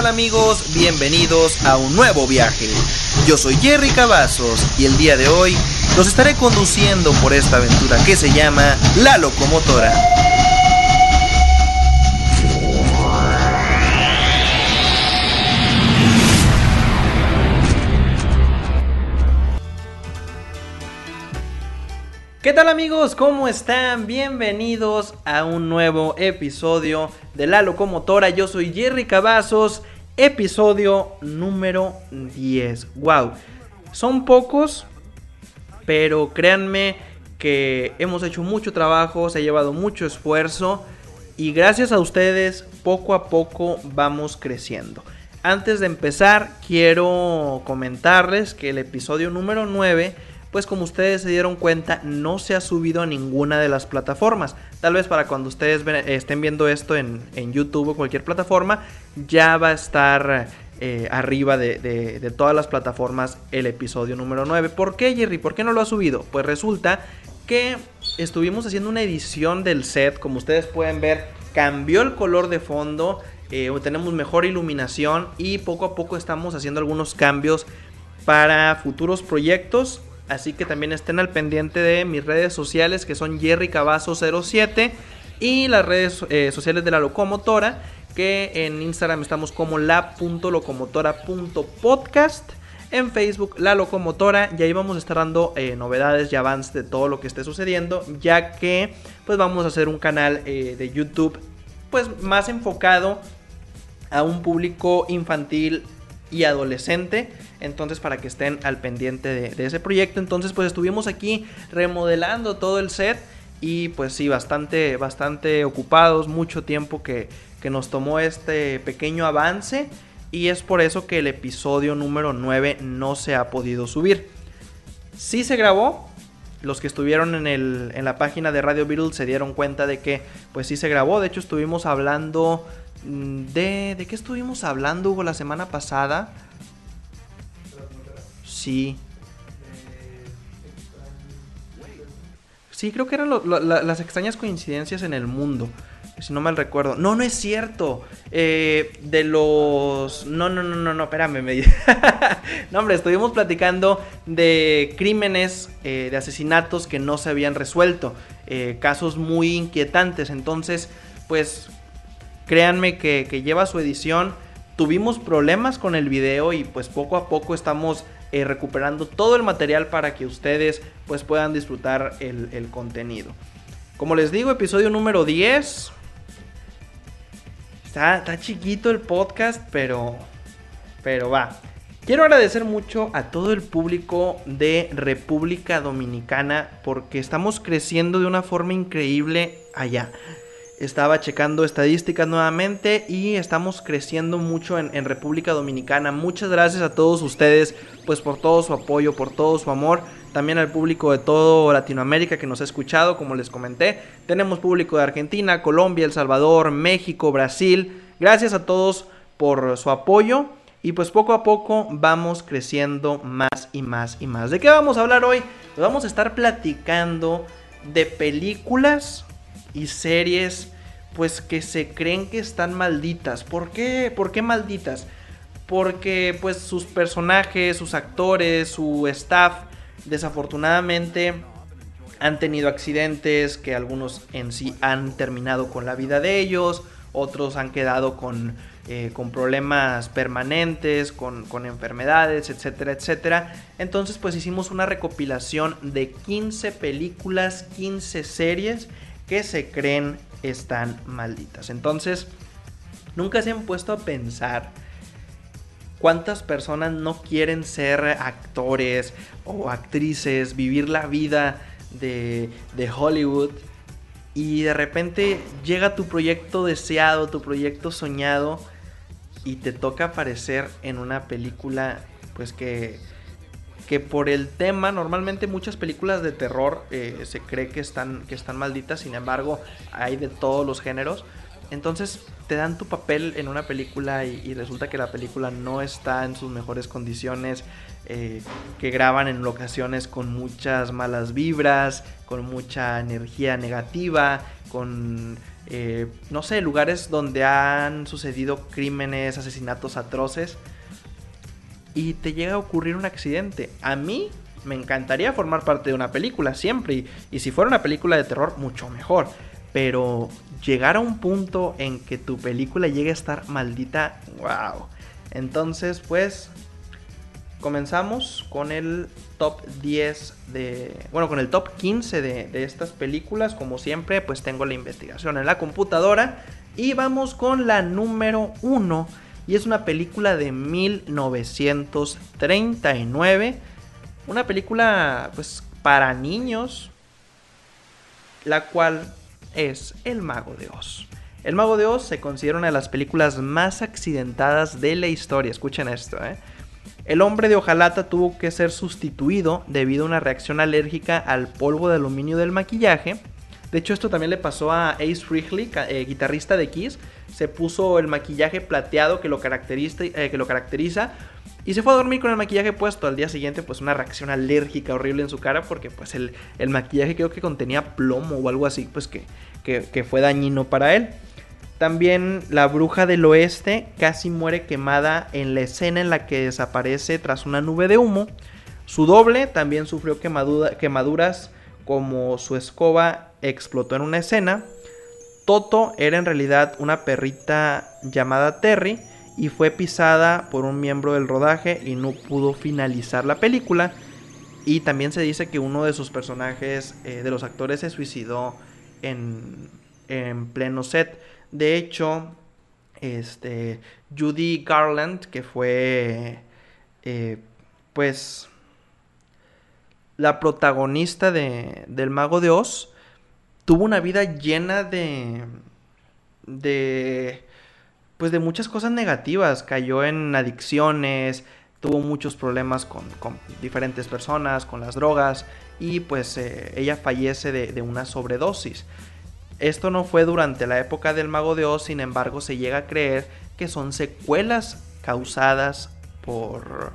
¿Qué tal amigos? Bienvenidos a un nuevo viaje. Yo soy Jerry Cavazos y el día de hoy los estaré conduciendo por esta aventura que se llama La Locomotora. ¿Qué tal amigos? ¿Cómo están? Bienvenidos a un nuevo episodio de La Locomotora. Yo soy Jerry Cavazos, episodio número 10. ¡Wow! Son pocos, pero créanme que hemos hecho mucho trabajo, se ha llevado mucho esfuerzo y gracias a ustedes poco a poco vamos creciendo. Antes de empezar, quiero comentarles que el episodio número 9 pues como ustedes se dieron cuenta, no se ha subido a ninguna de las plataformas. Tal vez para cuando ustedes estén viendo esto en, YouTube o cualquier plataforma, ya va a estar eh, arriba de, todas las plataformas el episodio número 9. ¿Por qué, Jerry? ¿Por qué no lo ha subido? Pues resulta que estuvimos haciendo una edición del set, como ustedes pueden ver, cambió el color de fondo. Eh, tenemos mejor iluminación y poco a poco estamos haciendo algunos cambios para futuros proyectos Así que también estén al pendiente de mis redes sociales que son Jerry Cavazo 07 y las redes eh, sociales de la locomotora que en Instagram estamos como la.locomotora.podcast. En Facebook, La Locomotora, y ahí vamos a estar dando eh, novedades y avances de todo lo que esté sucediendo, ya que pues vamos a hacer un canal eh, de YouTube pues más enfocado a un público infantil y adolescente. Entonces, para que estén al pendiente de, ese proyecto. Entonces, pues estuvimos aquí remodelando todo el set. Y pues sí, bastante, bastante ocupados. Mucho tiempo que, que nos tomó este pequeño avance. Y es por eso que el episodio número 9 no se ha podido subir. Sí se grabó. Los que estuvieron en, el, en la página de Radio Beatles se dieron cuenta de que pues sí se grabó. De hecho, estuvimos hablando de, ¿De qué estuvimos hablando, Hugo, la semana pasada? Sí. Sí, creo que eran las extrañas coincidencias en el mundo. Si no mal recuerdo. No, no es cierto. Eh, de los. No, no, no, no, no, espérame. Me... no, hombre, estuvimos platicando de crímenes, eh, de asesinatos que no se habían resuelto. Eh, casos muy inquietantes. Entonces, pues Créanme que, lleva su edición. Tuvimos problemas con el video y pues poco a poco estamos eh, recuperando todo el material para que ustedes pues puedan disfrutar el, contenido. Como les digo, episodio número 10. Está, está chiquito el podcast, pero, pero va. Quiero agradecer mucho a todo el público de República Dominicana porque estamos creciendo de una forma increíble allá estaba checando estadísticas nuevamente y estamos creciendo mucho en, República Dominicana. Muchas gracias a todos ustedes pues por todo su apoyo, por todo su amor. También al público de todo Latinoamérica que nos ha escuchado, como les comenté. Tenemos público de Argentina, Colombia, El Salvador, México, Brasil. Gracias a todos por su apoyo. Y pues poco a poco vamos creciendo más y más y más. ¿De qué vamos a hablar hoy? Pues vamos a estar platicando de películas y series pues que se creen que están malditas. ¿Por qué? ¿Por qué malditas? Porque pues sus personajes, sus actores, su staff desafortunadamente han tenido accidentes que algunos en sí han terminado con la vida de ellos, otros han quedado con, eh, con problemas permanentes, con, con, enfermedades, etcétera, etcétera. Entonces pues hicimos una recopilación de 15 películas, 15 series que se creen están malditas. Entonces, nunca se han puesto a pensar cuántas personas no quieren ser actores o actrices, vivir la vida de, de Hollywood y de repente llega tu proyecto deseado, tu proyecto soñado y te toca aparecer en una película pues que que por el tema, normalmente muchas películas de terror eh, se cree que están, que están malditas, sin embargo hay de todos los géneros. Entonces te dan tu papel en una película y, resulta que la película no está en sus mejores condiciones, eh, que graban en locaciones con muchas malas vibras, con mucha energía negativa, con eh, no sé, lugares donde han sucedido crímenes, asesinatos atroces y te llega a ocurrir un accidente. A mí me encantaría formar parte de una película siempre y, si fuera una película de terror mucho mejor. Pero llegar a un punto en que tu película llegue a estar maldita, wow. Entonces, pues, comenzamos con el top 10 de... Bueno, con el top 15 de, de, estas películas. Como siempre, pues tengo la investigación en la computadora. Y vamos con la número 1. Y es una película de 1939. Una película, pues, para niños. La cual es El Mago de Oz. El Mago de Oz se considera una de las películas más accidentadas de la historia. Escuchen esto, ¿eh? El hombre de hojalata tuvo que ser sustituido debido a una reacción alérgica al polvo de aluminio del maquillaje. De hecho, esto también le pasó a Ace Frehley, eh, guitarrista de Kiss. Se puso el maquillaje plateado que lo, caracteriza, eh, que lo caracteriza y se fue a dormir con el maquillaje puesto. Al día siguiente, pues una reacción alérgica horrible en su cara porque pues el, el maquillaje creo que contenía plomo o algo así, pues que, que, que fue dañino para él. También la bruja del oeste casi muere quemada en la escena en la que desaparece tras una nube de humo. Su doble también sufrió quemaduras como su escoba explotó en una escena. Toto era en realidad una perrita llamada Terry y fue pisada por un miembro del rodaje y no pudo finalizar la película. Y también se dice que uno de sus personajes, eh, de los actores, se suicidó en, en pleno set. De hecho, este, Judy Garland, que fue, eh, pues, la protagonista de, del Mago de Oz, tuvo una vida llena de, de, pues, de muchas cosas negativas. Cayó en adicciones, tuvo muchos problemas con, con diferentes personas, con las drogas, y pues eh, ella fallece de, de una sobredosis. Esto no fue durante la época del Mago de Oz, sin embargo se llega a creer que son secuelas causadas por,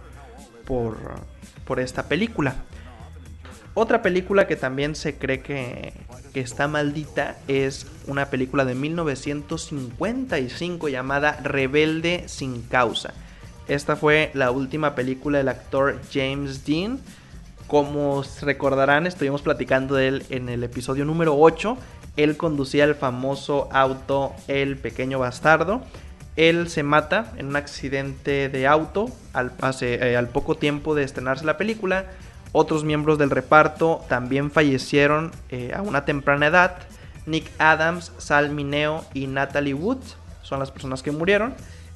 por, por esta película. Otra película que también se cree que, está maldita es una película de 1955 llamada Rebelde sin causa. Esta fue la última película del actor James Dean. Como recordarán, estuvimos platicando de él en el episodio número 8 él conducía el famoso auto El Pequeño Bastardo. Él se mata en un accidente de auto al, eh, al poco tiempo de estrenarse la película. Otros miembros del reparto también fallecieron eh, a una temprana edad. Nick Adams, Sal Mineo y Natalie Wood son las personas que murieron.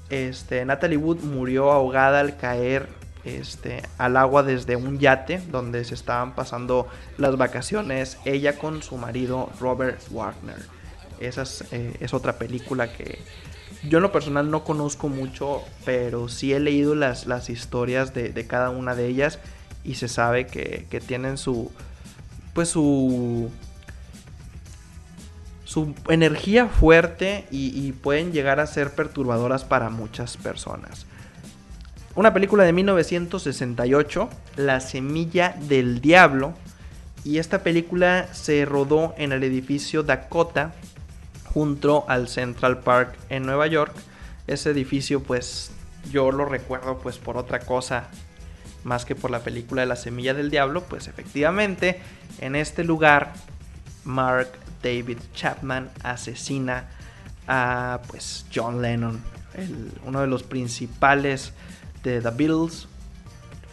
Este, Natalie Wood murió ahogada al caer este, al agua desde un yate donde se estaban pasando las vacaciones ella con su marido Robert Wagner. Esa es, eh, otra película que yo en lo personal no conozco mucho, pero sí he leído las, las historias de, cada una de ellas y se sabe que, que tienen su, pues su, su energía fuerte y, pueden llegar a ser perturbadoras para muchas personas. Una película de 1968, La Semilla del Diablo. Y esta película se rodó en el edificio Dakota, junto al Central Park en Nueva York. Ese edificio, pues, yo lo recuerdo, pues, por otra cosa, más que por la película de La Semilla del Diablo. Pues, efectivamente, en este lugar, Mark David Chapman asesina a, pues, John Lennon, uno de los principales de The Beatles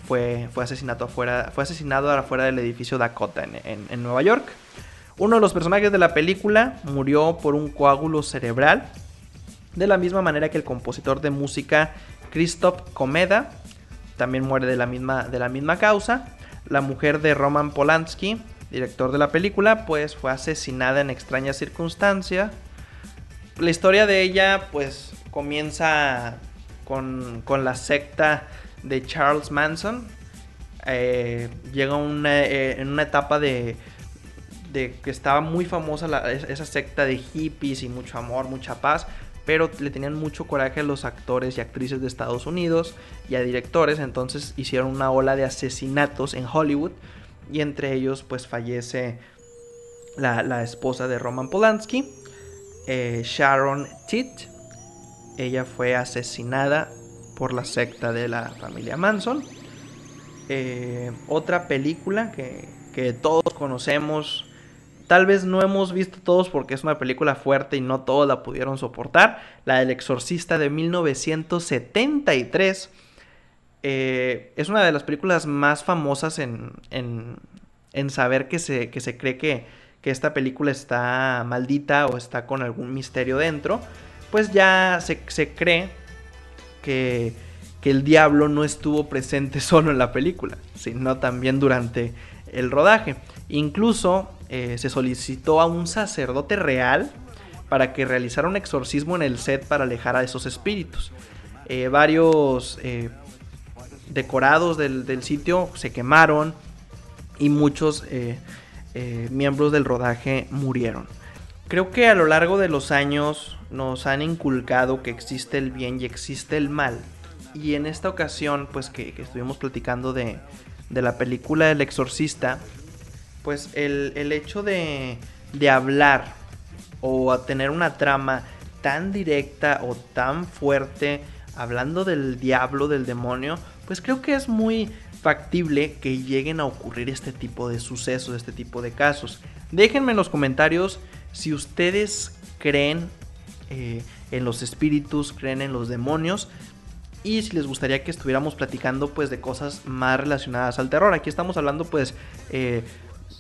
fue, fue, asesinado afuera, fue asesinado del edificio Dakota en, en, Nueva York. Uno de los personajes de la película murió por un coágulo cerebral, de la misma manera que el compositor de música Christoph Komeda también muere de la misma, de la misma causa. La mujer de Roman Polanski, director de la película, pues fue asesinada en extrañas circunstancias. La historia de ella pues comienza con, con la secta de Charles Manson. Eh, llega una, eh, en una etapa de, de, que estaba muy famosa esa secta de hippies y mucho amor, mucha paz, pero le tenían mucho coraje a los actores y actrices de Estados Unidos y a directores, entonces hicieron una ola de asesinatos en Hollywood y entre ellos pues fallece la, la esposa de Roman Polanski eh, Sharon Tate. Ella fue asesinada por la secta de la familia Manson. Eh, otra película que, que todos conocemos, tal vez no hemos visto todos porque es una película fuerte y no todos la pudieron soportar, la del exorcista de 1973. Eh, es una de las películas más famosas en, en, en saber que se, que se cree que, que, esta película está maldita o está con algún misterio dentro. Pues ya se, se cree que, que el diablo no estuvo presente solo en la película, sino también durante el rodaje. Incluso eh, se solicitó a un sacerdote real para que realizara un exorcismo en el set para alejar a esos espíritus. Eh, varios eh, decorados del, del, sitio se quemaron y muchos miembros del rodaje murieron. Creo que a lo largo de los años nos han inculcado que existe el bien y existe el mal. Y en esta ocasión, pues que, que estuvimos platicando de, de, la película El Exorcista, pues el, el hecho de, de hablar o tener una trama tan directa o tan fuerte hablando del diablo, del demonio, pues creo que es muy factible que lleguen a ocurrir este tipo de sucesos, este tipo de casos. Déjenme en los comentarios si ustedes creen eh, en los espíritus, creen en los demonios y si les gustaría que estuviéramos platicando pues de cosas más relacionadas al terror. Aquí estamos hablando pues eh,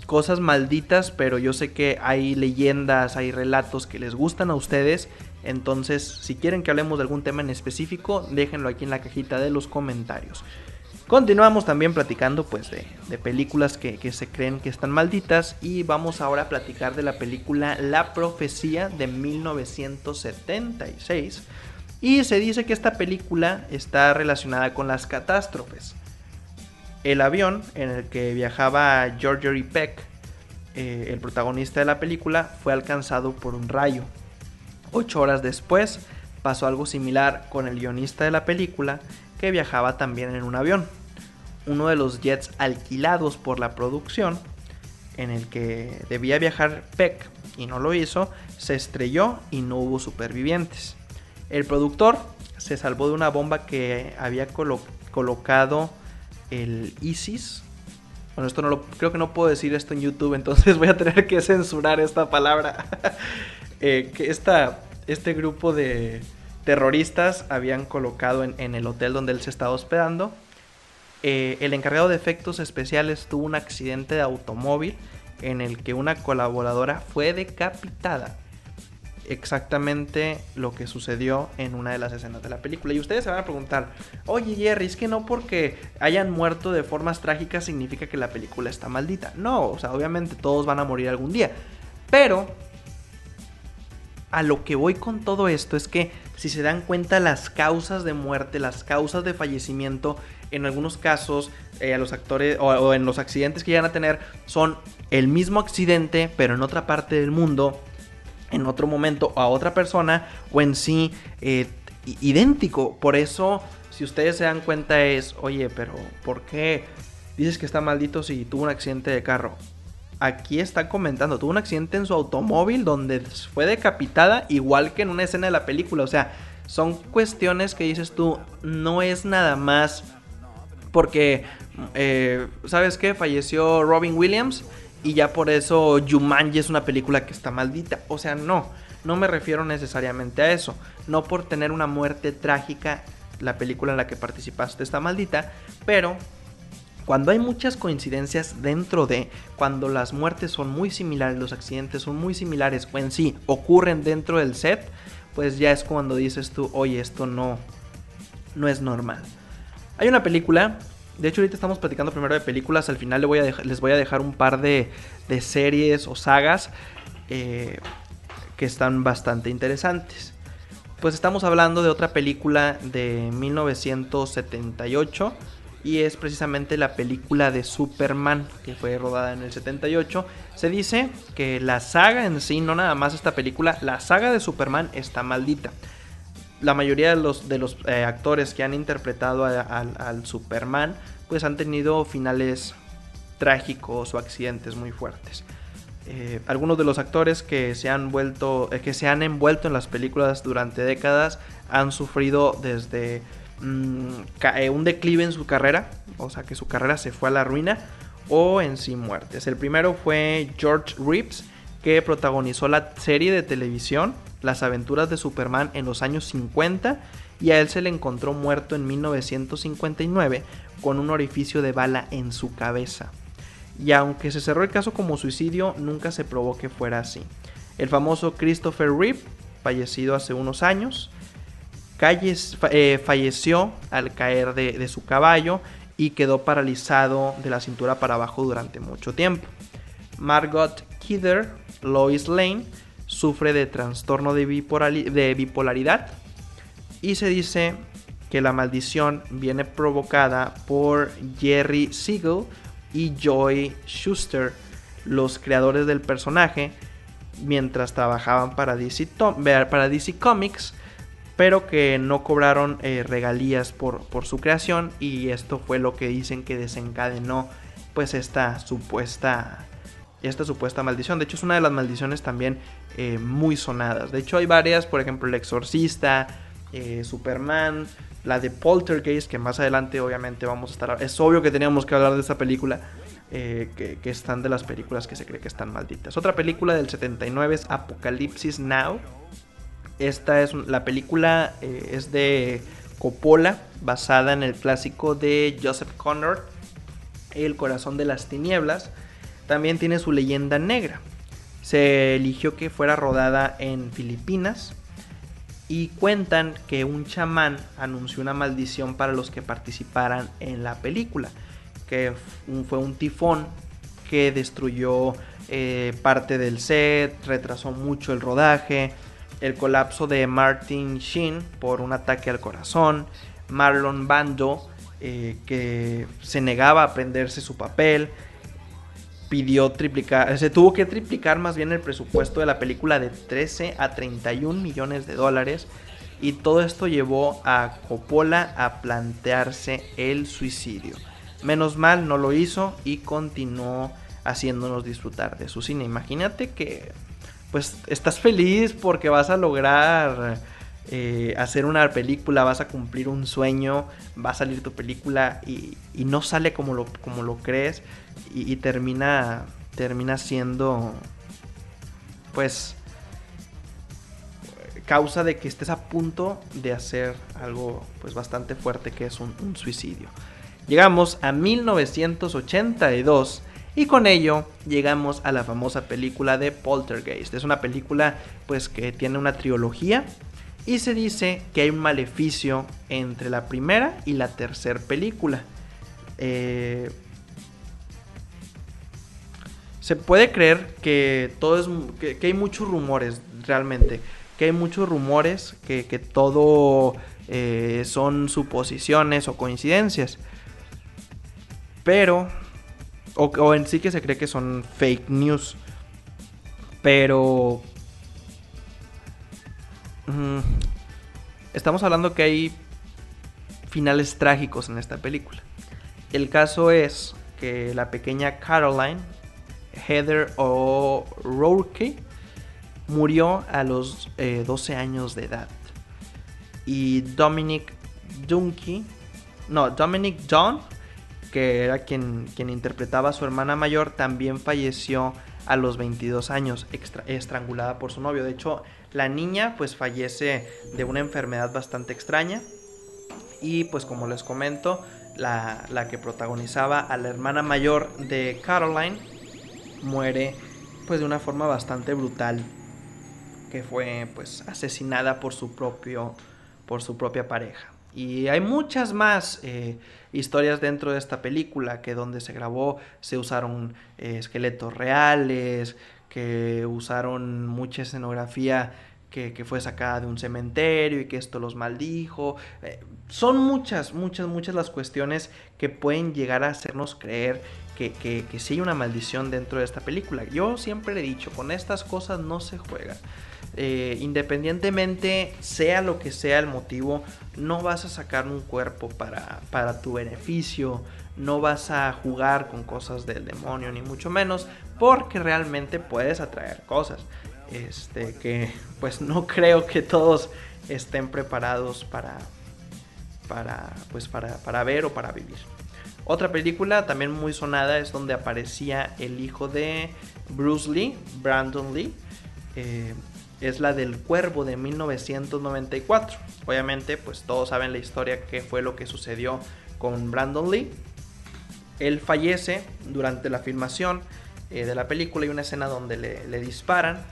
cosas malditas, pero yo sé que hay leyendas, hay relatos que les gustan a ustedes. Entonces, si quieren que hablemos de algún tema en específico, déjenlo aquí en la cajita de los comentarios. Continuamos también platicando pues de, películas que, se creen que están malditas y vamos ahora a platicar de la película La Profecía de 1976 y se dice que esta película está relacionada con las catástrofes. El avión en el que viajaba George Peck, eh, el protagonista de la película, fue alcanzado por un rayo. Ocho horas después pasó algo similar con el guionista de la película que viajaba también en un avión. Uno de los jets alquilados por la producción, en el que debía viajar Peck y no lo hizo, se estrelló y no hubo supervivientes. El productor se salvó de una bomba que había colo colocado el ISIS. Bueno, esto no lo creo que no puedo decir esto en YouTube, entonces voy a tener que censurar esta palabra. eh, que esta, este grupo de terroristas habían colocado en, el hotel donde él se estaba hospedando. Eh, el encargado de efectos especiales tuvo un accidente de automóvil en el que una colaboradora fue decapitada. Exactamente lo que sucedió en una de las escenas de la película. Y ustedes se van a preguntar, oye Jerry, es que no porque hayan muerto de formas trágicas significa que la película está maldita. No, o sea, obviamente todos van a morir algún día. Pero a lo que voy con todo esto es que si se dan cuenta las causas de muerte, las causas de fallecimiento, en algunos casos eh, a los actores o, o, en los accidentes que llegan a tener son el mismo accidente pero en otra parte del mundo, en otro momento a otra persona o en sí eh, idéntico. Por eso si ustedes se dan cuenta es, oye, pero ¿por qué dices que está maldito si tuvo un accidente de carro? aquí está comentando, tuvo un accidente en su automóvil donde fue decapitada igual que en una escena de la película. O sea, son cuestiones que dices tú, no es nada más porque, eh, ¿sabes qué? Falleció Robin Williams y ya por eso Jumanji es una película que está maldita. O sea, no, no me refiero necesariamente a eso. No por tener una muerte trágica, la película en la que participaste está maldita, pero cuando hay muchas coincidencias dentro de, cuando las muertes son muy similares, los accidentes son muy similares o en sí ocurren dentro del set, pues ya es cuando dices tú, oye, esto no, no es normal. Hay una película, de hecho ahorita estamos platicando primero de películas, al final les voy a, dejar, un par de, de series o sagas eh, que están bastante interesantes. Pues estamos hablando de otra película de 1978 y es precisamente la película de Superman que fue rodada en el 78. Se dice que la saga en sí, no nada más esta película, la saga de Superman está maldita. La mayoría de los, de los eh, actores que han interpretado al Superman pues han tenido finales trágicos o accidentes muy fuertes. Eh, algunos de los actores que se han vuelto, eh, que se han envuelto en las películas durante décadas han sufrido desde mm, un declive en su carrera, o sea que su carrera se fue a la ruina, o en sí muertes. El primero fue George Reeves, que protagonizó la serie de televisión Las aventuras de Superman en los años 50 y a él se le encontró muerto en 1959 con un orificio de bala en su cabeza. Y aunque se cerró el caso como suicidio, nunca se probó que fuera así. El famoso Christopher Reeve, fallecido hace unos años, eh, falleció al caer de, su caballo y quedó paralizado de la cintura para abajo durante mucho tiempo. Margot Kidder, Lois Lane, sufre de trastorno de, bipolaridad y se dice que la maldición viene provocada por Jerry Siegel y Joy Schuster, los creadores del personaje, mientras trabajaban para DC, para DC Comics, pero que no cobraron eh, regalías por, por, su creación y esto fue lo que dicen que desencadenó pues esta supuesta esta supuesta maldición. De hecho es una de las maldiciones también eh, muy sonadas. De hecho hay varias, por ejemplo el exorcista, eh, Superman, la de Poltergeist, que más adelante obviamente vamos a estar... Es obvio que teníamos que hablar de esa película, eh, que, están de las películas que se cree que están malditas. Otra película del 79 es Apocalipsis Now. Esta es la película, es de Coppola, basada en el clásico de Joseph Conrad, El corazón de las tinieblas. También tiene su leyenda negra. Se eligió que fuera rodada en Filipinas y cuentan que un chamán anunció una maldición para los que participaran en la película, que fue un tifón que destruyó eh, parte del set, retrasó mucho el rodaje, el colapso de Martin Sheen por un ataque al corazón, Marlon Bando eh, que se negaba a aprenderse su papel, pidió triplicar, se tuvo que triplicar más bien el presupuesto de la película de 13 a 31 millones de dólares y todo esto llevó a Coppola a plantearse el suicidio. Menos mal no lo hizo y continuó haciéndonos disfrutar de su cine. Imagínate que pues estás feliz porque vas a lograr eh, hacer una película, vas a cumplir un sueño, va a salir tu película y, no sale como lo, como lo crees y, termina, termina siendo pues causa de que estés a punto de hacer algo pues bastante fuerte que es un, un suicidio. Llegamos a 1982 y con ello llegamos a la famosa película de Poltergeist. Es una película pues que tiene una trilogía y se dice que hay un maleficio entre la primera y la tercera película. Eh, se puede creer que todo es que, hay muchos rumores realmente que hay muchos rumores que, todo eh, son suposiciones o coincidencias pero o, en sí que se cree que son fake news pero estamos hablando que hay finales trágicos en esta película. El caso es que la pequeña Caroline, Heather O'Rourke, murió a los 12 eh, años de edad. Y Dominic Dunky, no, Dominic John, que era quien, quien interpretaba a su hermana mayor, también falleció a los 22 años, estrangulada por su novio. De hecho, la niña pues fallece de una enfermedad bastante extraña. Y pues como les comento, la, la que protagonizaba a la hermana mayor de Caroline muere pues de una forma bastante brutal. Que fue pues asesinada por su propio por su propia pareja. Y hay muchas más eh, historias dentro de esta película que donde se grabó se usaron eh, esqueletos reales, que usaron mucha escenografía que, fue sacada de un cementerio y que esto los maldijo. Eh, son muchas, muchas, muchas las cuestiones que pueden llegar a hacernos creer que, que, sí hay una maldición dentro de esta película. Yo siempre he dicho, con estas cosas no se juega. eh, independientemente sea lo que sea el motivo, no vas a sacar un cuerpo para, para tu beneficio, no vas a jugar con cosas del demonio, ni mucho menos, porque realmente puedes atraer cosas. Este, que pues no creo que todos estén preparados para, para, pues para, para ver o para vivir. Otra película también muy sonada es donde aparecía el hijo de Bruce Lee, Brandon Lee. Eh, es la del Cuervo de 1994. Obviamente, pues todos saben la historia, qué fue lo que sucedió con Brandon Lee. Él fallece durante la filmación eh, de la película. Hay una escena donde le, disparan.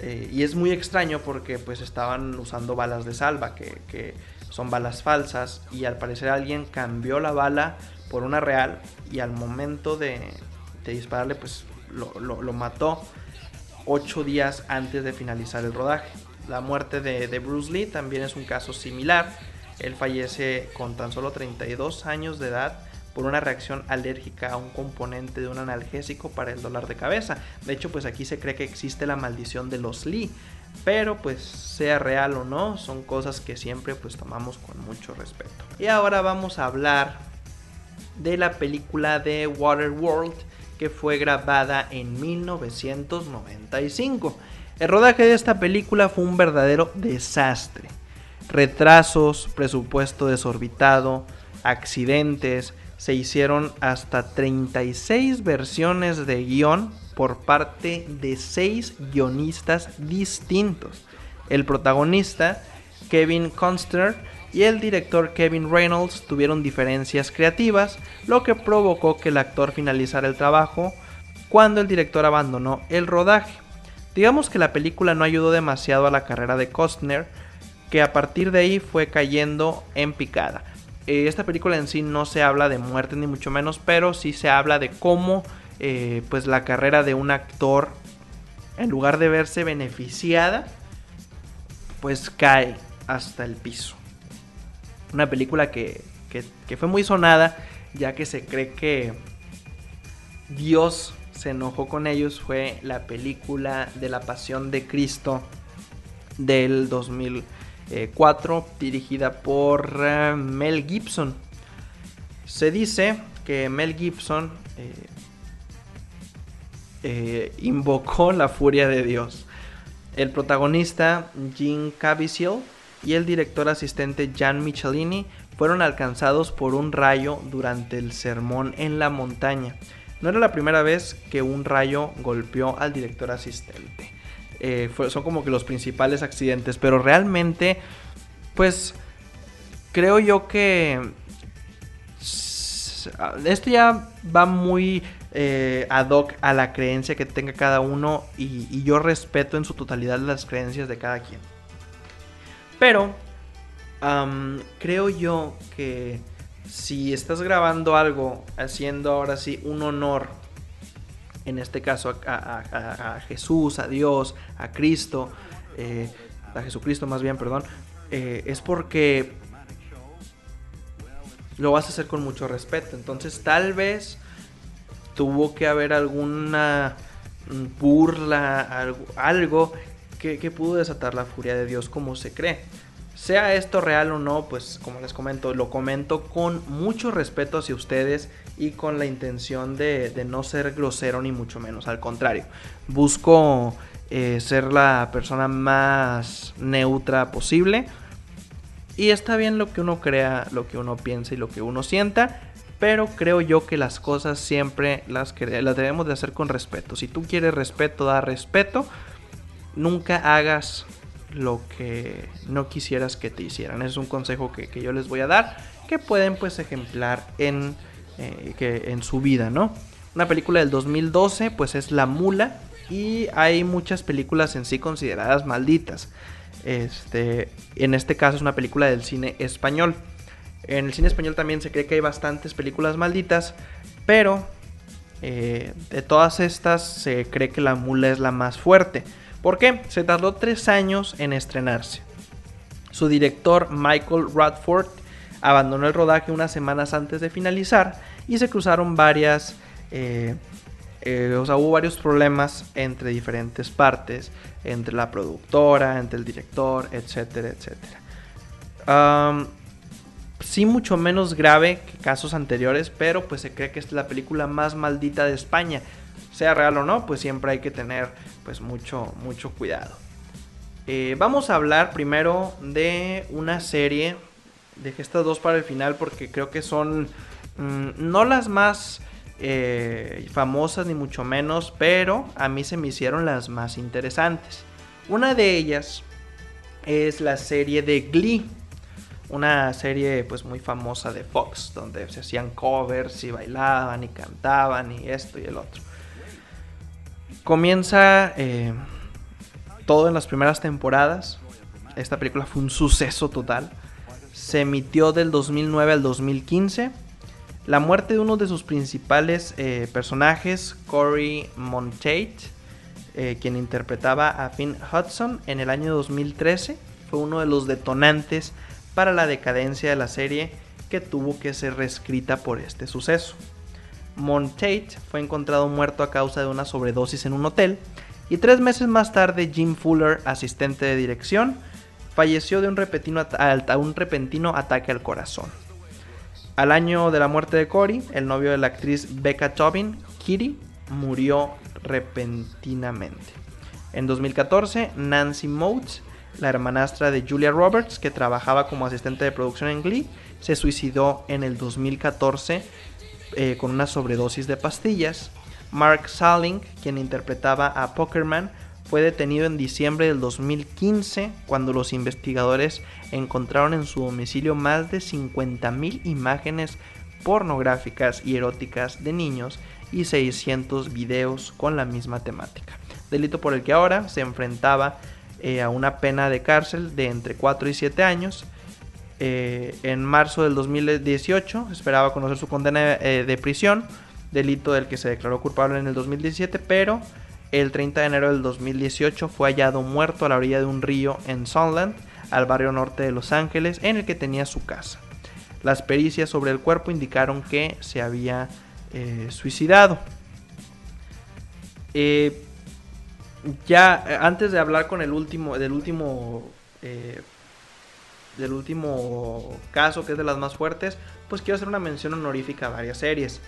Eh, y es muy extraño porque pues estaban usando balas de salva, que son balas falsas y al parecer alguien cambió la bala por una real y al momento de, dispararle pues lo, mató ocho días antes de finalizar el rodaje. La muerte de, de, Bruce Lee también es un caso similar. Él fallece con tan solo 32 años de edad por una reacción alérgica a un componente de un analgésico para el dolor de cabeza. De hecho, pues aquí se cree que existe la maldición de los Lee, pero pues sea real o no, son cosas que siempre pues tomamos con mucho respeto. Y ahora vamos a hablar de la película de Waterworld que fue grabada en 1995. El rodaje de esta película fue un verdadero desastre. Retrasos, presupuesto desorbitado, accidentes, se hicieron hasta 36 versiones de guion por parte de seis guionistas distintos. El protagonista, Kevin Conster, y el director Kevin Reynolds tuvieron diferencias creativas, lo que provocó que el actor finalizara el trabajo cuando el director abandonó el rodaje. Digamos que la película no ayudó demasiado a la carrera de Costner, que a partir de ahí fue cayendo en picada. Eh, esta película en sí no se habla de muerte ni mucho menos, pero sí se habla de cómo eh, pues la carrera de un actor, en lugar de verse beneficiada, pues cae hasta el piso. Una película que, que fue muy sonada, ya que se cree que Dios se enojó con ellos, fue la película de la Pasión de Cristo del 2004, dirigida por eh, Mel Gibson. Se dice que Mel Gibson eh, eh, invocó la furia de Dios. El protagonista, Jean Caviezel, y el director asistente Jan Michelini fueron alcanzados por un rayo durante el sermón en la montaña. No era la primera vez que un rayo golpeó al director asistente. Eh, son como que los principales accidentes, pero realmente, pues, creo yo que esto ya va muy eh, ad hoc a la creencia que tenga cada uno y, yo respeto en su totalidad las creencias de cada quien. Pero creo yo que si estás grabando algo haciendo ahora sí un honor, en este caso a, Jesús, a Dios, a Cristo, eh, a Jesucristo más bien, perdón, eh, es porque lo vas a hacer con mucho respeto. Entonces tal vez tuvo que haber alguna mm, burla, algo, que, pudo desatar la furia de Dios como se cree. Sea esto real o no, pues como les comento, lo comento con mucho respeto hacia ustedes y con la intención de, no ser grosero ni mucho menos. Al contrario, busco eh, ser la persona más neutra posible. Y está bien lo que uno crea, lo que uno piensa y lo que uno sienta. Pero creo yo que las cosas siempre las, las debemos de hacer con respeto. Si tú quieres respeto, da respeto. Nunca hagas lo que no quisieras que te hicieran. Es un consejo que, yo les voy a dar. Que pueden pues ejemplar en, eh, que, en su vida, ¿no? Una película del 2012 pues es La Mula. Y hay muchas películas en sí consideradas malditas. Este, en este caso es una película del cine español. En el cine español también se cree que hay bastantes películas malditas, pero eh, de todas estas se cree que La Mula es la más fuerte. ¿Por qué? Se tardó tres años en estrenarse. Su director Michael Radford abandonó el rodaje unas semanas antes de finalizar y se cruzaron varias, eh, Eh, o sea, hubo varios problemas entre diferentes partes, entre la productora, entre el director, etcétera, etcétera. Sí, mucho menos grave que casos anteriores, pero pues se cree que es la película más maldita de España. Sea real o no, pues siempre hay que tener pues mucho, mucho cuidado. Eh, vamos a hablar primero de una serie. Dejé estas dos para el final porque creo que son mm, no las más eh, famosas ni mucho menos, pero a mí se me hicieron las más interesantes. Una de ellas es la serie de Glee, una serie pues muy famosa de Fox, donde se hacían covers y bailaban y cantaban y esto y el otro. Comienza eh, todo en las primeras temporadas. Esta película fue un suceso total. Se emitió del 2009 al 2015 la muerte de uno de sus principales eh, personajes, Corey Monteith, eh, quien interpretaba a Finn Hudson en el año 2013, fue uno de los detonantes para la decadencia de la serie que tuvo que ser reescrita por este suceso. Monteith fue encontrado muerto a causa de una sobredosis en un hotel y tres meses más tarde Jim Fuller, asistente de dirección, falleció de un repentino, un repentino ataque al corazón. Al año de la muerte de Cory, el novio de la actriz Becca Tobin, Kitty, murió repentinamente. En 2014, Nancy Motes, la hermanastra de Julia Roberts, que trabajaba como asistente de producción en Glee, se suicidó en el 2014 eh, con una sobredosis de pastillas. Mark Salling, quien interpretaba a Pokerman, fue detenido en diciembre del 2015 cuando los investigadores encontraron en su domicilio más de 50.000 imágenes pornográficas y eróticas de niños y 600 videos con la misma temática. Delito por el que ahora se enfrentaba eh, a una pena de cárcel de entre 4 y 7 años. Eh, en marzo del 2018 esperaba conocer su condena eh, de prisión, delito del que se declaró culpable en el 2017, pero el 30 de enero del 2018 fue hallado muerto a la orilla de un río en Sunland, al barrio norte de Los Ángeles, en el que tenía su casa. Las pericias sobre el cuerpo indicaron que se había suicidado. Ya eh, antes de hablar con el último, del último, del último caso que es de las más fuertes, pues quiero hacer una mención honorífica a varias series.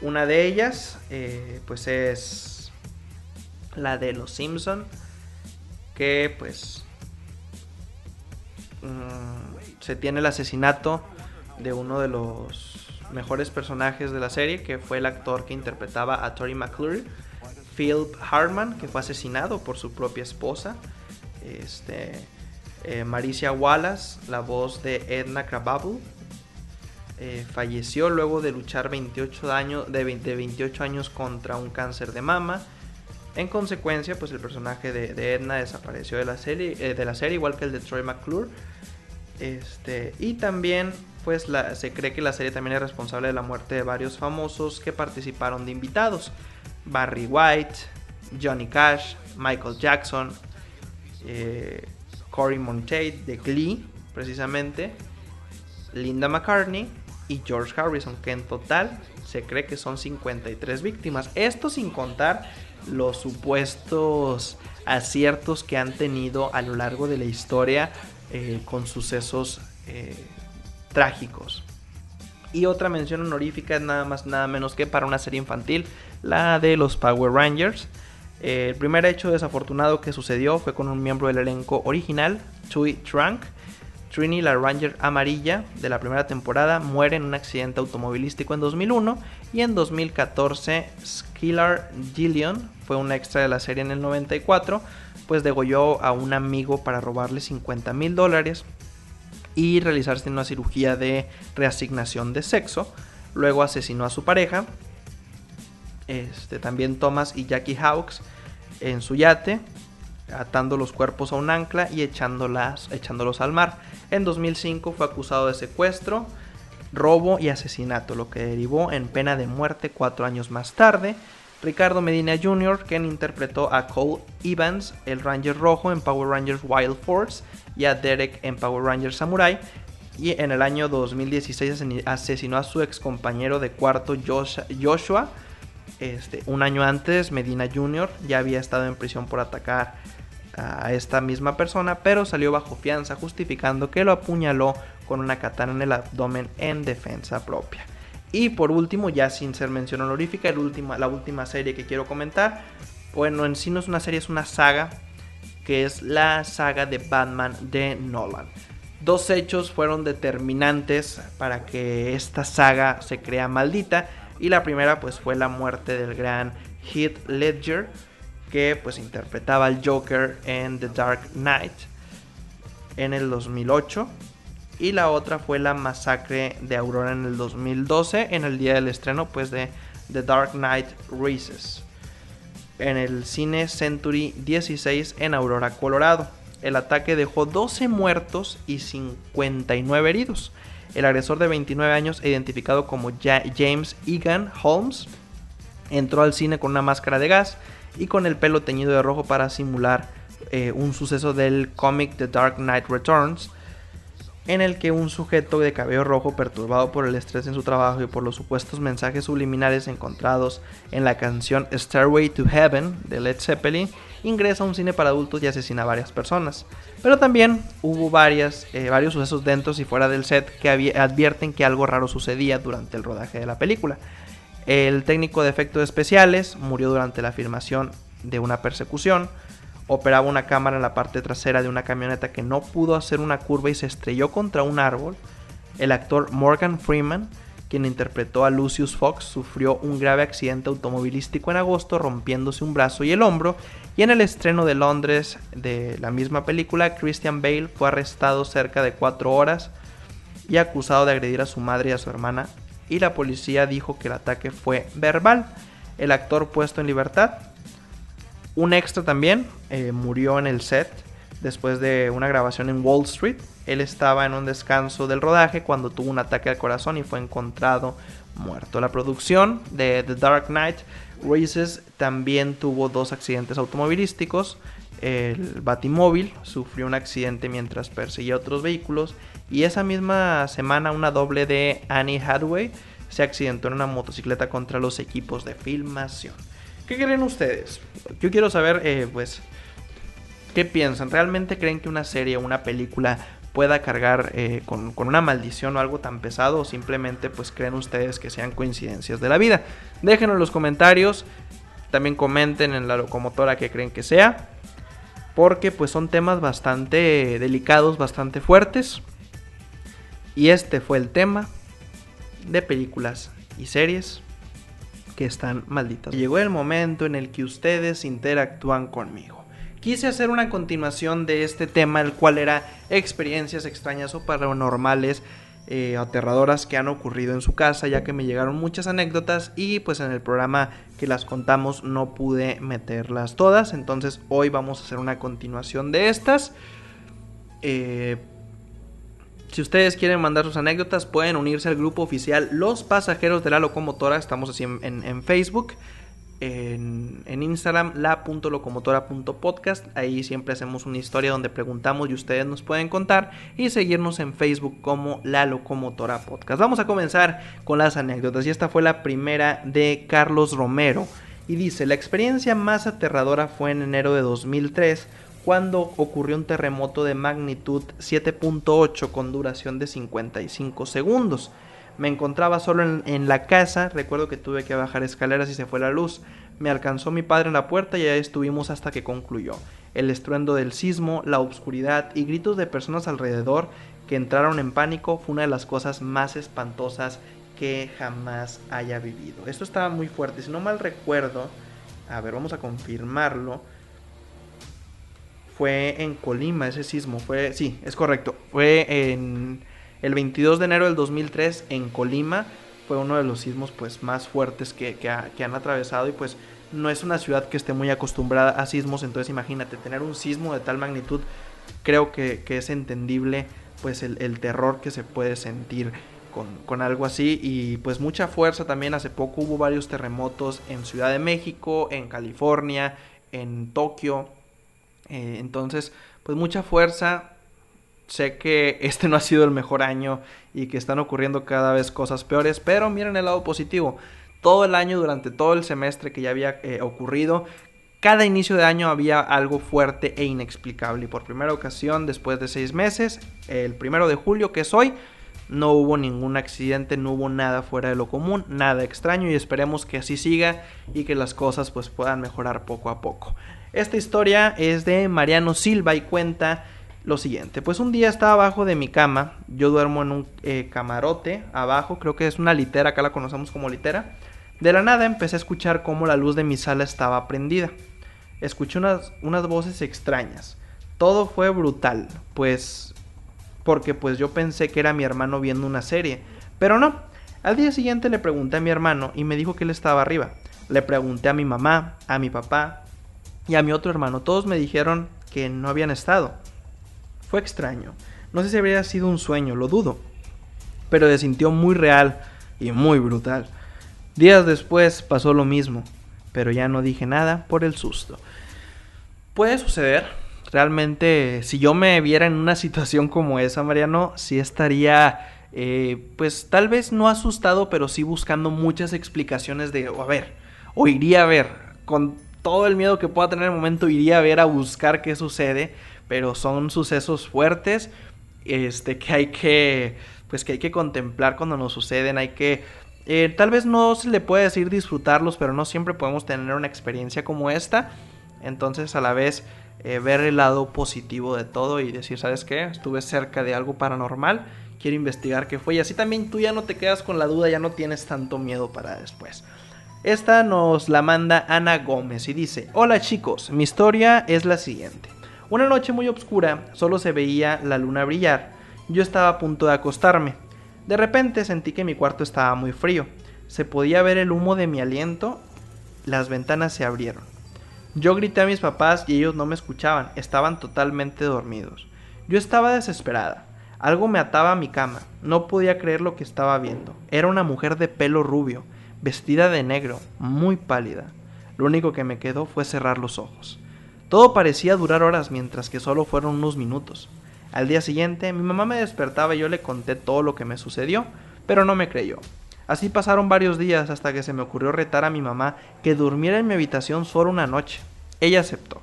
Una de ellas, pues es la de Los Simpson, que pues mm, se tiene el asesinato de uno de los mejores personajes de la serie, que fue el actor que interpretaba a Tori McClure, Philip Hartman, que fue asesinado por su propia esposa. Este, eh, Maricia Wallace, la voz de Edna Krabappel, eh, falleció luego de luchar 28 años, de 28 años contra un cáncer de mama. En consecuencia, pues el personaje de, Edna desapareció de la serie, eh, de la serie, igual que el de Troy McClure. Este, y también, pues se cree que la serie también es responsable de la muerte de varios famosos que participaron de invitados. Barry White, Johnny Cash, Michael Jackson, eh, Corey Monteith de Glee, precisamente, Linda McCartney y George Harrison, que en total se cree que son 53 víctimas. Esto sin contar los supuestos aciertos que han tenido a lo largo de la historia eh, con sucesos eh, trágicos. Y otra mención honorífica es nada más nada menos que para una serie infantil, la de los Power Rangers. el primer hecho desafortunado que sucedió fue con un miembro del elenco original, Tui Trunk, Trini, la Ranger amarilla de la primera temporada, muere en un accidente automovilístico en 2001 y en 2014 Skillar Gillian fue un extra de la serie en el 94, pues degolló a un amigo para robarle 50 mil dólares y realizarse una cirugía de reasignación de sexo. Luego asesinó a su pareja, este, también Thomas y Jackie Hawks en su yate, atando los cuerpos a un ancla y echándolas, echándolos al mar. En 2005 fue acusado de secuestro, robo y asesinato, lo que derivó en pena de muerte cuatro años más tarde. Ricardo Medina Jr., quien interpretó a Cole Evans, el Ranger Rojo en Power Rangers Wild Force, y a Derek en Power Rangers Samurai. Y en el año 2016 asesinó a su ex compañero de cuarto Joshua Este, un año antes, Medina Jr. ya había estado en prisión por atacar a esta misma persona, pero salió bajo fianza justificando que lo apuñaló con una katana en el abdomen en defensa propia. Y por último, ya sin ser mención honorífica, la última serie que quiero comentar, bueno, en sí no es una serie, es una saga, que es la saga de Batman de Nolan. Dos hechos fueron determinantes para que esta saga se crea maldita. Y la primera pues fue la muerte del gran Heath Ledger, que pues interpretaba al Joker en The Dark Knight en el 2008 y la otra fue la masacre de Aurora en el 2012 en el día del estreno pues de The Dark Knight Rises en el cine Century 16 en Aurora, Colorado. El ataque dejó 12 muertos y 59 heridos. El agresor de 29 años, identificado como James Egan Holmes, entró al cine con una máscara de gas y con el pelo teñido de rojo para simular eh, un suceso del cómic The Dark Knight Returns, en el que un sujeto de cabello rojo perturbado por el estrés en su trabajo y por los supuestos mensajes subliminales encontrados en la canción Stairway to Heaven de Led Zeppelin ingresa a un cine para adultos y asesina a varias personas. Pero también hubo eh, varios sucesos dentro y fuera del set que advierten que algo raro sucedía durante el rodaje de la película. El técnico de efectos especiales murió durante la filmación de una persecución. Operaba una cámara en la parte trasera de una camioneta que no pudo hacer una curva y se estrelló contra un árbol. El actor Morgan Freeman, quien interpretó a Lucius Fox, sufrió un grave accidente automovilístico en agosto rompiéndose un brazo y el hombro. Y en el estreno de Londres de la misma película, Christian Bale fue arrestado cerca de cuatro horas y acusado de agredir a su madre y a su hermana y la policía dijo que el ataque fue verbal. El actor puesto en libertad. Un extra también eh, murió en el set después de una grabación en Wall Street. Él estaba en un descanso del rodaje cuando tuvo un ataque al corazón y fue encontrado muerto. La producción de The Dark Knight Races también tuvo dos accidentes automovilísticos. El Batimóvil sufrió un accidente mientras perseguía otros vehículos y esa misma semana una doble de Annie Hathaway se accidentó en una motocicleta contra los equipos de filmación. ¿Qué creen ustedes? Yo quiero saber, eh, pues, ¿qué piensan? ¿Realmente creen que una serie o una película pueda cargar eh, con, una maldición o algo tan pesado o simplemente pues creen ustedes que sean coincidencias de la vida. Déjenlo en los comentarios, también comenten en la locomotora que creen que sea, porque pues son temas bastante delicados, bastante fuertes. Y este fue el tema de películas y series que están malditas. Llegó el momento en el que ustedes interactúan conmigo. Quise hacer una continuación de este tema, el cual era experiencias extrañas o paranormales eh, aterradoras que han ocurrido en su casa, ya que me llegaron muchas anécdotas y pues en el programa que las contamos no pude meterlas todas, entonces hoy vamos a hacer una continuación de estas. Eh, si ustedes quieren mandar sus anécdotas, pueden unirse al grupo oficial Los Pasajeros de la Locomotora. Estamos así en, Facebook. En, en, Instagram, la.locomotora.podcast. Ahí siempre hacemos una historia donde preguntamos y ustedes nos pueden contar. Y seguirnos en Facebook como La Locomotora Podcast. Vamos a comenzar con las anécdotas. Y esta fue la primera de Carlos Romero. Y dice: La experiencia más aterradora fue en enero de 2003 cuando ocurrió un terremoto de magnitud 7.8 con duración de 55 segundos. Me encontraba solo en, la casa, recuerdo que tuve que bajar escaleras y se fue la luz. Me alcanzó mi padre en la puerta y ahí estuvimos hasta que concluyó. El estruendo del sismo, la oscuridad y gritos de personas alrededor que entraron en pánico fue una de las cosas más espantosas que jamás haya vivido. Esto estaba muy fuerte, si no mal recuerdo, a ver, vamos a confirmarlo fue en Colima ese sismo. Fue, sí, es correcto. Fue en el 22 de enero del 2003 en Colima. Fue uno de los sismos pues, más fuertes que, han atravesado y pues no es una ciudad que esté muy acostumbrada a sismos. Entonces imagínate, tener un sismo de tal magnitud, creo que, es entendible pues el, terror que se puede sentir con, con, algo así y pues mucha fuerza también. Hace poco hubo varios terremotos en Ciudad de México, en California, en Tokio. Eh, entonces, pues mucha fuerza. Sé que este no ha sido el mejor año y que están ocurriendo cada vez cosas peores, pero miren el lado positivo. todo el año, durante todo el semestre que ya había eh, ocurrido. Cada inicio de año había algo fuerte e inexplicable. Y por primera ocasión, después de seis meses, el primero de julio, que es hoy, no hubo ningún accidente, no hubo nada fuera de lo común, nada extraño y esperemos que así siga y que las cosas pues puedan mejorar poco a poco. Esta historia es de Mariano Silva y cuenta lo siguiente. Pues un día estaba abajo de mi cama, yo duermo en un eh, camarote abajo, creo que es una litera, acá la conocemos como litera. De la nada empecé a escuchar cómo la luz de mi sala estaba prendida. Escuché unas, unas voces extrañas. Todo fue brutal, pues porque pues yo pensé que era mi hermano viendo una serie, pero no. Al día siguiente le pregunté a mi hermano y me dijo que él estaba arriba. Le pregunté a mi mamá, a mi papá y a mi otro hermano. Todos me dijeron que no habían estado. Fue extraño. No sé si habría sido un sueño, lo dudo. Pero se sintió muy real y muy brutal. Días después pasó lo mismo, pero ya no dije nada por el susto. Puede suceder. Realmente, si yo me viera en una situación como esa, Mariano, sí estaría, eh, pues tal vez no asustado, pero sí buscando muchas explicaciones de, a ver, o iría a ver, con todo el miedo que pueda tener en el momento, iría a ver a buscar qué sucede, pero son sucesos fuertes este, que hay que, pues que hay que contemplar cuando nos suceden, hay que, eh, tal vez no se le puede decir disfrutarlos, pero no siempre podemos tener una experiencia como esta, entonces a la vez eh, ver el lado positivo de todo y decir, ¿sabes qué? Estuve cerca de algo paranormal, quiero investigar qué fue y así también tú ya no te quedas con la duda, ya no tienes tanto miedo para después. Esta nos la manda Ana Gómez y dice, hola chicos, mi historia es la siguiente. Una noche muy oscura, solo se veía la luna brillar. Yo estaba a punto de acostarme. De repente sentí que mi cuarto estaba muy frío. Se podía ver el humo de mi aliento. Las ventanas se abrieron. Yo grité a mis papás y ellos no me escuchaban, estaban totalmente dormidos. Yo estaba desesperada. Algo me ataba a mi cama. No podía creer lo que estaba viendo. Era una mujer de pelo rubio, vestida de negro, muy pálida. Lo único que me quedó fue cerrar los ojos. Todo parecía durar horas mientras que solo fueron unos minutos. Al día siguiente mi mamá me despertaba y yo le conté todo lo que me sucedió, pero no me creyó. Así pasaron varios días hasta que se me ocurrió retar a mi mamá que durmiera en mi habitación solo una noche. Ella aceptó.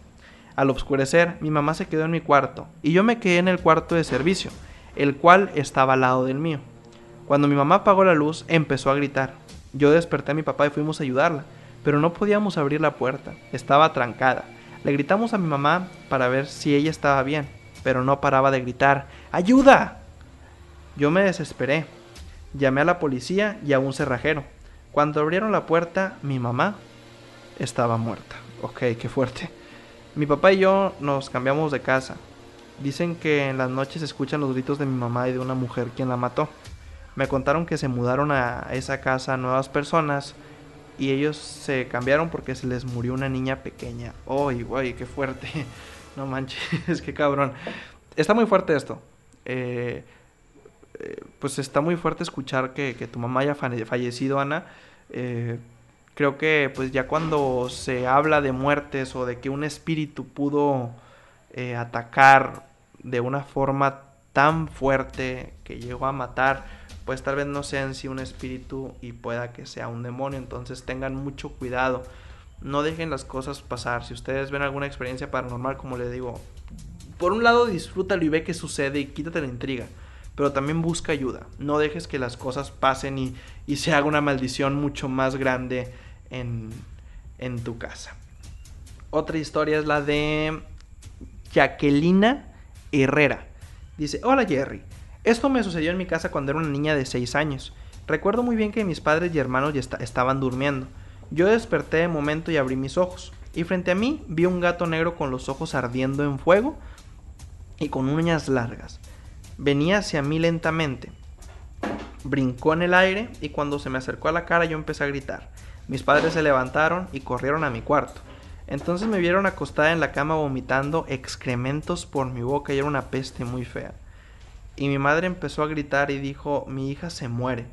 Al oscurecer, mi mamá se quedó en mi cuarto y yo me quedé en el cuarto de servicio, el cual estaba al lado del mío. Cuando mi mamá apagó la luz, empezó a gritar. Yo desperté a mi papá y fuimos a ayudarla, pero no podíamos abrir la puerta, estaba trancada. Le gritamos a mi mamá para ver si ella estaba bien, pero no paraba de gritar ¡Ayuda! Yo me desesperé. Llamé a la policía y a un cerrajero. Cuando abrieron la puerta, mi mamá estaba muerta. Ok, qué fuerte. Mi papá y yo nos cambiamos de casa. Dicen que en las noches se escuchan los gritos de mi mamá y de una mujer quien la mató. Me contaron que se mudaron a esa casa nuevas personas y ellos se cambiaron porque se les murió una niña pequeña. ¡Uy, güey, qué fuerte! No manches, qué cabrón. Está muy fuerte esto. Eh, eh, pues está muy fuerte escuchar que, tu mamá haya fallecido, Ana. Eh, creo que pues ya cuando se habla de muertes o de que un espíritu pudo atacar de una forma tan fuerte que llegó a matar, pues tal vez no sea en sí un espíritu y pueda que sea un demonio. Entonces tengan mucho cuidado. No dejen las cosas pasar. Si ustedes ven alguna experiencia paranormal, como les digo, por un lado disfrútalo y ve qué sucede y quítate la intriga. Pero también busca ayuda. No dejes que las cosas pasen y, y se haga una maldición mucho más grande en, en tu casa. Otra historia es la de Jacquelina Herrera. Dice, hola Jerry. Esto me sucedió en mi casa cuando era una niña de 6 años. Recuerdo muy bien que mis padres y hermanos ya estaban durmiendo. Yo desperté de momento y abrí mis ojos. Y frente a mí vi un gato negro con los ojos ardiendo en fuego y con uñas largas. Venía hacia mí lentamente. Brincó en el aire y cuando se me acercó a la cara yo empecé a gritar. Mis padres se levantaron y corrieron a mi cuarto. Entonces me vieron acostada en la cama vomitando excrementos por mi boca y era una peste muy fea y mi madre empezó a gritar y dijo, mi hija se muere.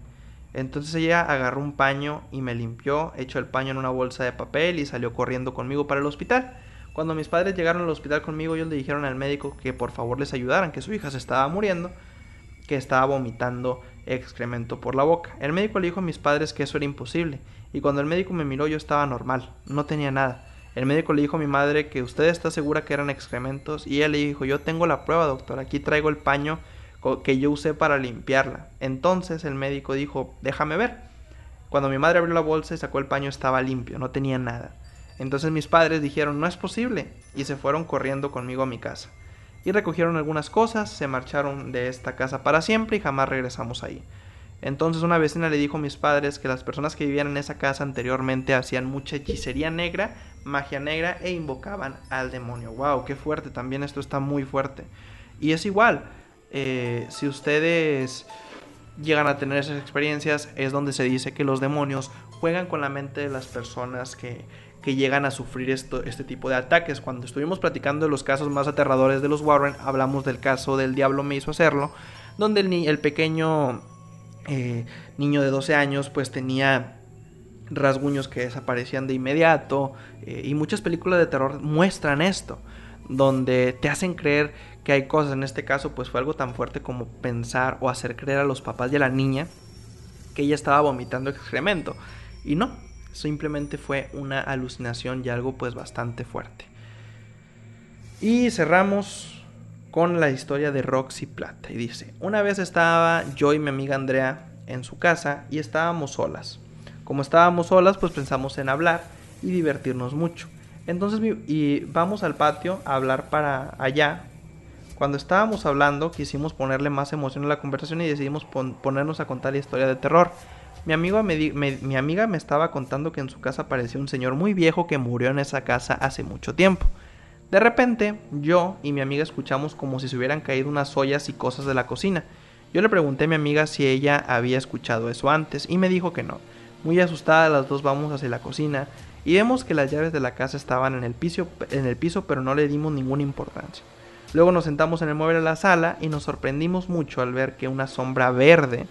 Entonces ella agarró un paño y me limpió, echó el paño en una bolsa de papel y salió corriendo conmigo para el hospital. Cuando mis padres llegaron al hospital conmigo, ellos le dijeron al médico que por favor les ayudaran, que su hija se estaba muriendo, que estaba vomitando excremento por la boca. El médico le dijo a mis padres que eso era imposible, y cuando el médico me miró yo estaba normal, no tenía nada. El médico le dijo a mi madre que usted está segura que eran excrementos, y ella le dijo, yo tengo la prueba, doctor, aquí traigo el paño que yo usé para limpiarla. Entonces el médico dijo, déjame ver. Cuando mi madre abrió la bolsa y sacó el paño estaba limpio, no tenía nada. Entonces mis padres dijeron, no es posible, y se fueron corriendo conmigo a mi casa y recogieron algunas cosas, se marcharon de esta casa para siempre y jamás regresamos ahí. Entonces una vecina le dijo a mis padres que las personas que vivían en esa casa anteriormente hacían mucha hechicería negra, magia negra e invocaban al demonio. ¡Wow! ¡Qué fuerte! También esto está muy fuerte. Y es igual, eh, si ustedes llegan a tener esas experiencias, es donde se dice que los demonios juegan con la mente de las personas que, que llegan a sufrir esto, este tipo de ataques. Cuando estuvimos platicando de los casos más aterradores de los Warren, hablamos del caso del diablo me hizo hacerlo, donde el, el pequeño eh, niño de 12 años pues tenía rasguños que desaparecían de inmediato eh, y muchas películas de terror muestran esto, donde te hacen creer que hay cosas, en este caso pues fue algo tan fuerte como pensar o hacer creer a los papás de la niña que ella estaba vomitando excremento y no, simplemente fue una alucinación y algo pues bastante fuerte. Y cerramos con la historia de Roxy Plata. Y dice, una vez estaba yo y mi amiga Andrea en su casa y estábamos solas. Como estábamos solas pues pensamos en hablar y divertirnos mucho. Entonces y vamos al patio a hablar para allá. Cuando estábamos hablando quisimos ponerle más emoción a la conversación y decidimos ponernos a contar la historia de terror. Mi, amigo mi amiga me estaba contando que en su casa apareció un señor muy viejo que murió en esa casa hace mucho tiempo. De repente, yo y mi amiga escuchamos como si se hubieran caído unas ollas y cosas de la cocina. Yo le pregunté a mi amiga si ella había escuchado eso antes y me dijo que no. Muy asustada las dos vamos hacia la cocina y vemos que las llaves de la casa estaban en el piso, en el piso pero no le dimos ninguna importancia. Luego nos sentamos en el mueble de la sala y nos sorprendimos mucho al ver que una sombra verde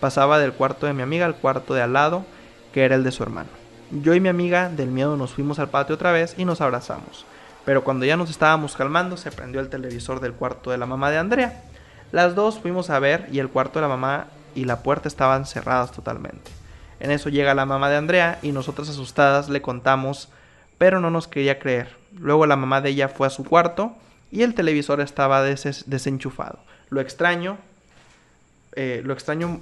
pasaba del cuarto de mi amiga al cuarto de al lado, que era el de su hermano. Yo y mi amiga del miedo nos fuimos al patio otra vez y nos abrazamos. Pero cuando ya nos estábamos calmando, se prendió el televisor del cuarto de la mamá de Andrea. Las dos fuimos a ver y el cuarto de la mamá y la puerta estaban cerradas totalmente. En eso llega la mamá de Andrea y nosotras asustadas le contamos, pero no nos quería creer. Luego la mamá de ella fue a su cuarto y el televisor estaba desenchufado. Lo extraño, eh, lo extraño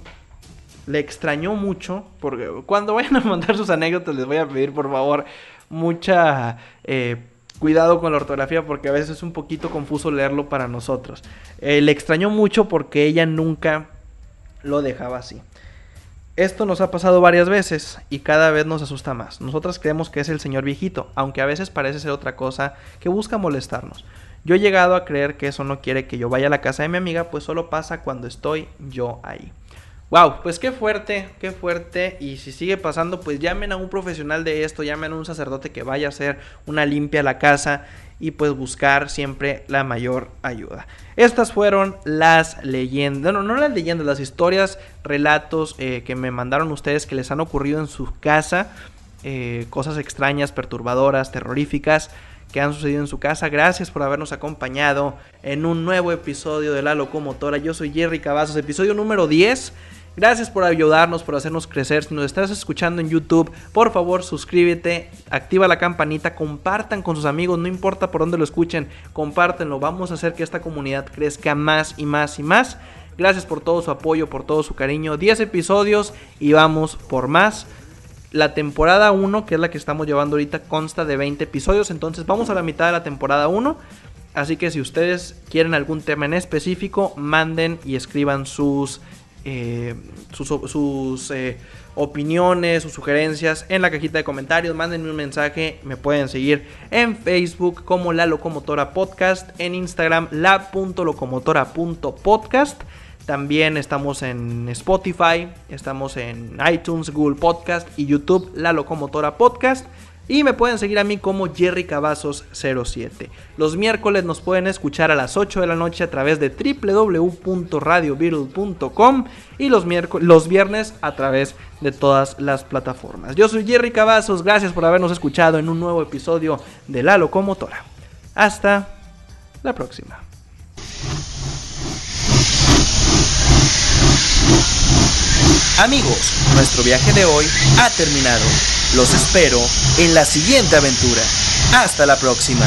le extrañó mucho, porque cuando vayan a mandar sus anécdotas les voy a pedir por favor mucha eh, cuidado con la ortografía porque a veces es un poquito confuso leerlo para nosotros. Eh, le extrañó mucho porque ella nunca lo dejaba así. Esto nos ha pasado varias veces y cada vez nos asusta más. Nosotras creemos que es el señor viejito, aunque a veces parece ser otra cosa que busca molestarnos. Yo he llegado a creer que eso no quiere que yo vaya a la casa de mi amiga, pues solo pasa cuando estoy yo ahí. Wow, pues qué fuerte, qué fuerte. Y si sigue pasando, pues llamen a un profesional de esto, llamen a un sacerdote que vaya a hacer una limpia a la casa y pues buscar siempre la mayor ayuda. Estas fueron las leyendas, no, no las leyendas, las historias, relatos eh, que me mandaron ustedes que les han ocurrido en su casa, eh, cosas extrañas, perturbadoras, terroríficas que han sucedido en su casa. Gracias por habernos acompañado en un nuevo episodio de La Locomotora. Yo soy Jerry Cavazos, episodio número 10. Gracias por ayudarnos, por hacernos crecer. Si nos estás escuchando en YouTube, por favor suscríbete, activa la campanita, compartan con sus amigos, no importa por dónde lo escuchen, compártenlo. Vamos a hacer que esta comunidad crezca más y más y más. Gracias por todo su apoyo, por todo su cariño. 10 episodios y vamos por más. La temporada 1, que es la que estamos llevando ahorita, consta de 20 episodios. Entonces vamos a la mitad de la temporada 1. Así que si ustedes quieren algún tema en específico, manden y escriban sus eh, sus, eh, opiniones, sus sugerencias en la cajita de comentarios. Mándenme un mensaje. Me pueden seguir en Facebook como La Locomotora Podcast. En Instagram la.locomotora.podcast. También estamos en Spotify. Estamos en iTunes, Google Podcast y YouTube La Locomotora Podcast. Y me pueden seguir a mí como Jerry Cavazos 07. Los miércoles nos pueden escuchar a las 8 de la noche a través de www.radiovirul.com y los, los viernes a través de todas las plataformas. Yo soy Jerry Cavazos, gracias por habernos escuchado en un nuevo episodio de La Locomotora. Hasta la próxima. Amigos, nuestro viaje de hoy ha terminado. Los espero en la siguiente aventura. Hasta la próxima.